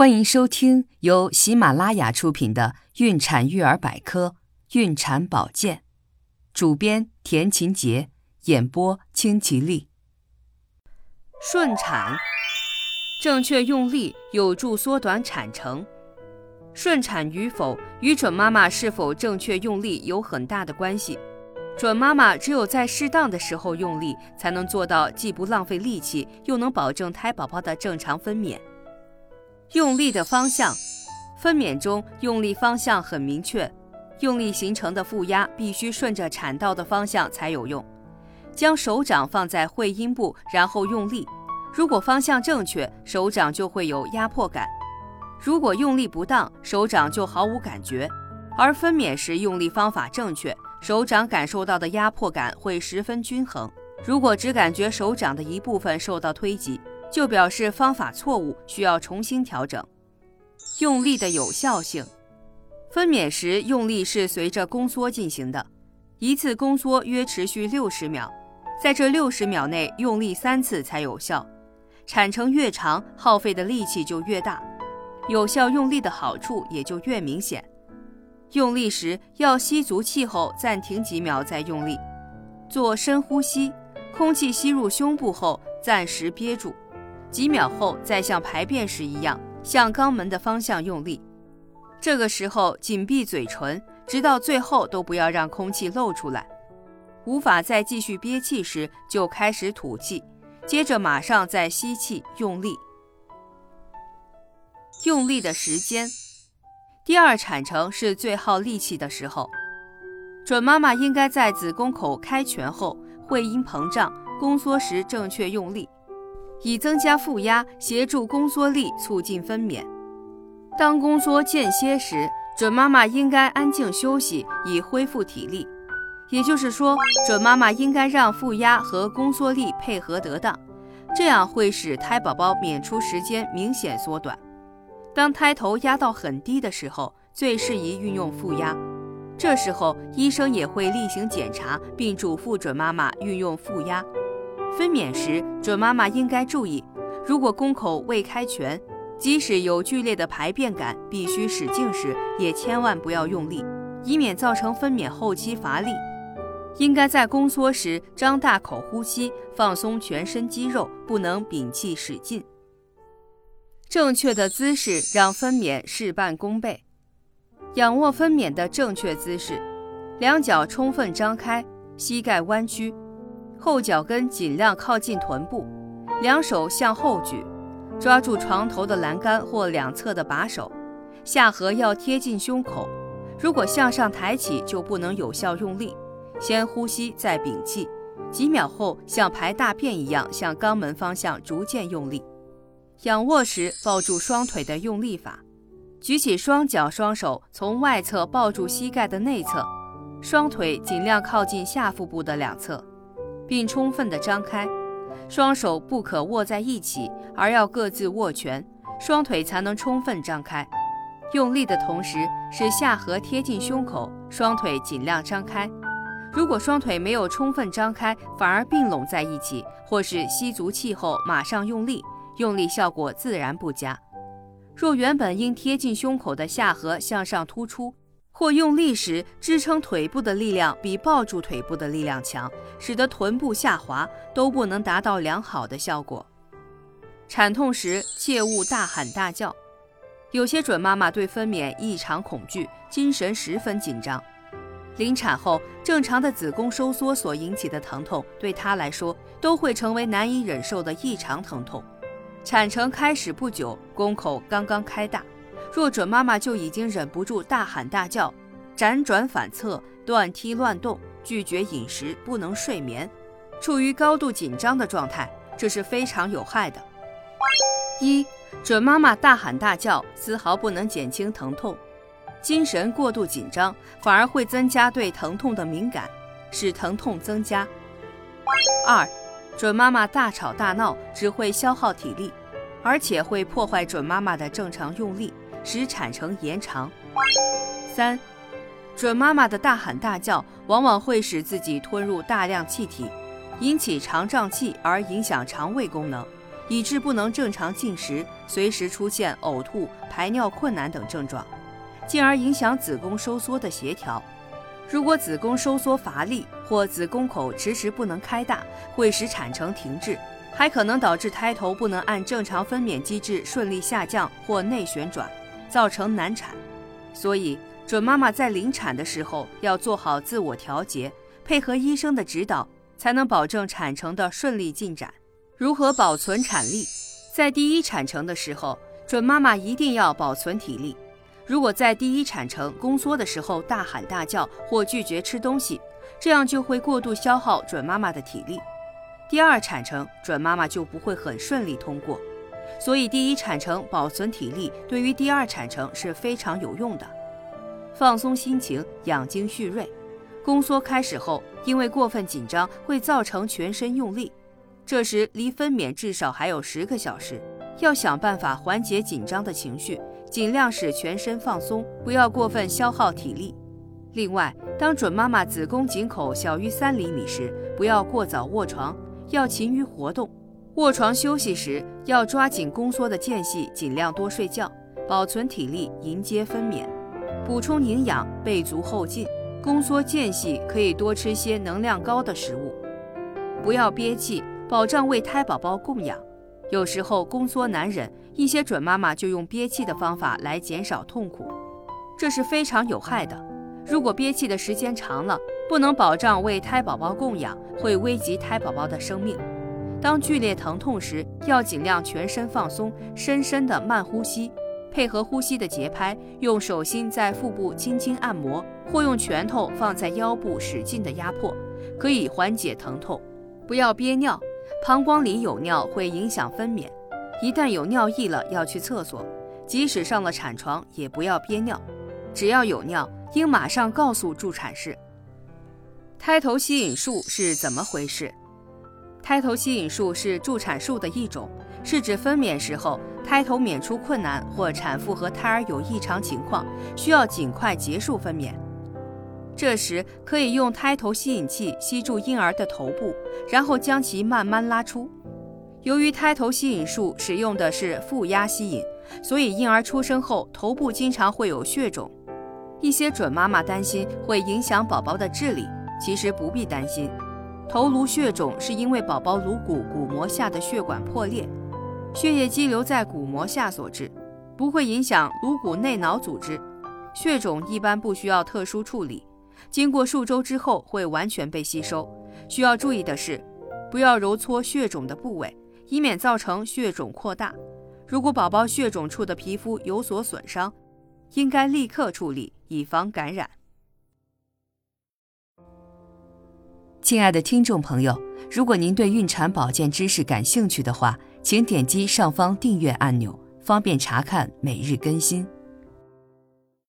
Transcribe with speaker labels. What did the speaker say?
Speaker 1: 欢迎收听由喜马拉雅出品的《孕产育儿百科·孕产保健》，主编田勤杰，演播清吉丽。顺产，正确用力有助缩短产程。顺产与否与准妈妈是否正确用力有很大的关系。准妈妈只有在适当的时候用力，才能做到既不浪费力气，又能保证胎宝宝的正常分娩。用力的方向，分娩中用力方向很明确，用力形成的负压必须顺着产道的方向才有用。将手掌放在会阴部，然后用力。如果方向正确，手掌就会有压迫感；如果用力不当，手掌就毫无感觉。而分娩时用力方法正确，手掌感受到的压迫感会十分均衡。如果只感觉手掌的一部分受到推挤，就表示方法错误，需要重新调整。用力的有效性，分娩时用力是随着宫缩进行的，一次宫缩约持续六十秒，在这六十秒内用力三次才有效。产程越长，耗费的力气就越大，有效用力的好处也就越明显。用力时要吸足气后暂停几秒再用力，做深呼吸，空气吸入胸部后暂时憋住。几秒后，再像排便时一样，向肛门的方向用力。这个时候紧闭嘴唇，直到最后都不要让空气漏出来。无法再继续憋气时，就开始吐气，接着马上再吸气用力。用力的时间，第二产程是最耗力气的时候。准妈妈应该在子宫口开全后，会阴膨胀、宫缩时正确用力。以增加负压，协助宫缩力，促进分娩。当宫缩间歇时，准妈妈应该安静休息，以恢复体力。也就是说，准妈妈应该让负压和宫缩力配合得当，这样会使胎宝宝娩出时间明显缩短。当胎头压到很低的时候，最适宜运用负压。这时候，医生也会例行检查，并嘱咐准妈妈运用负压。分娩时，准妈妈应该注意，如果宫口未开全，即使有剧烈的排便感，必须使劲时，也千万不要用力，以免造成分娩后期乏力。应该在宫缩时张大口呼吸，放松全身肌肉，不能屏气使劲。正确的姿势让分娩事半功倍。仰卧分娩的正确姿势：两脚充分张开，膝盖弯曲。后脚跟尽量靠近臀部，两手向后举，抓住床头的栏杆或两侧的把手，下颌要贴近胸口。如果向上抬起，就不能有效用力。先呼吸，再屏气，几秒后像排大便一样向肛门方向逐渐用力。仰卧时抱住双腿的用力法：举起双脚，双手从外侧抱住膝盖的内侧，双腿尽量靠近下腹部的两侧。并充分的张开，双手不可握在一起，而要各自握拳，双腿才能充分张开。用力的同时，使下颌贴近胸口，双腿尽量张开。如果双腿没有充分张开，反而并拢在一起，或是吸足气后马上用力，用力效果自然不佳。若原本应贴近胸口的下颌向上突出，或用力时，支撑腿部的力量比抱住腿部的力量强，使得臀部下滑，都不能达到良好的效果。产痛时切勿大喊大叫。有些准妈妈对分娩异常恐惧，精神十分紧张。临产后，正常的子宫收缩所引起的疼痛，对她来说都会成为难以忍受的异常疼痛。产程开始不久，宫口刚刚开大。若准妈妈就已经忍不住大喊大叫、辗转反侧、乱踢乱动、拒绝饮食、不能睡眠，处于高度紧张的状态，这是非常有害的。一、准妈妈大喊大叫，丝毫不能减轻疼痛，精神过度紧张反而会增加对疼痛的敏感，使疼痛增加。二、准妈妈大吵大闹只会消耗体力，而且会破坏准妈妈的正常用力。使产程延长。三，准妈妈的大喊大叫往往会使自己吞入大量气体，引起肠胀气而影响肠胃功能，以致不能正常进食，随时出现呕吐、排尿困难等症状，进而影响子宫收缩的协调。如果子宫收缩乏力或子宫口迟迟不能开大，会使产程停滞，还可能导致胎头不能按正常分娩机制顺利下降或内旋转，造成难产。所以，准妈妈在临产的时候要做好自我调节，配合医生的指导，才能保证产程的顺利进展。如何保存产力？在第一产程的时候，准妈妈一定要保存体力。如果在第一产程宫缩的时候大喊大叫或拒绝吃东西，这样就会过度消耗准妈妈的体力。第二产程准妈妈就不会很顺利通过。所以，第一产程保存体力对于第二产程是非常有用的。放松心情，养精蓄锐。宫缩开始后，因为过分紧张会造成全身用力，这时离分娩至少还有十个小时，要想办法缓解紧张的情绪，尽量使全身放松，不要过分消耗体力。另外，当准妈妈子宫颈口小于三厘米时，不要过早卧床，要勤于活动。卧床休息时，要抓紧宫缩的间隙，尽量多睡觉，保存体力迎接分娩。补充营养，备足后劲。宫缩间隙可以多吃些能量高的食物，不要憋气，保障为胎宝宝供氧。有时候宫缩难忍，一些准妈妈就用憋气的方法来减少痛苦，这是非常有害的。如果憋气的时间长了，不能保障为胎宝宝供氧，会危及胎宝宝的生命。当剧烈疼痛时，要尽量全身放松，深深的慢呼吸，配合呼吸的节拍，用手心在腹部轻轻按摩，或用拳头放在腰部使劲的压迫，可以缓解疼痛。不要憋尿，膀胱里有尿会影响分娩，一旦有尿意了要去厕所，即使上了产床也不要憋尿，只要有尿应马上告诉助产士。胎头吸引术是怎么回事？胎头吸引术是助产术的一种，是指分娩时候胎头娩出困难或产妇和胎儿有异常情况，需要尽快结束分娩。这时可以用胎头吸引器吸住婴儿的头部，然后将其慢慢拉出。由于胎头吸引术使用的是负压吸引，所以婴儿出生后头部经常会有血肿。一些准妈妈担心会影响宝宝的智力，其实不必担心。头颅血肿是因为宝宝颅骨骨膜下的血管破裂，血液积留在骨膜下所致，不会影响颅骨内脑组织。血肿一般不需要特殊处理，经过数周之后会完全被吸收。需要注意的是，不要揉搓血肿的部位，以免造成血肿扩大。如果宝宝血肿处的皮肤有所损伤，应该立刻处理，以防感染。亲爱的听众朋友，如果您对孕产保健知识感兴趣的话，请点击上方订阅按钮，方便查看每日更新。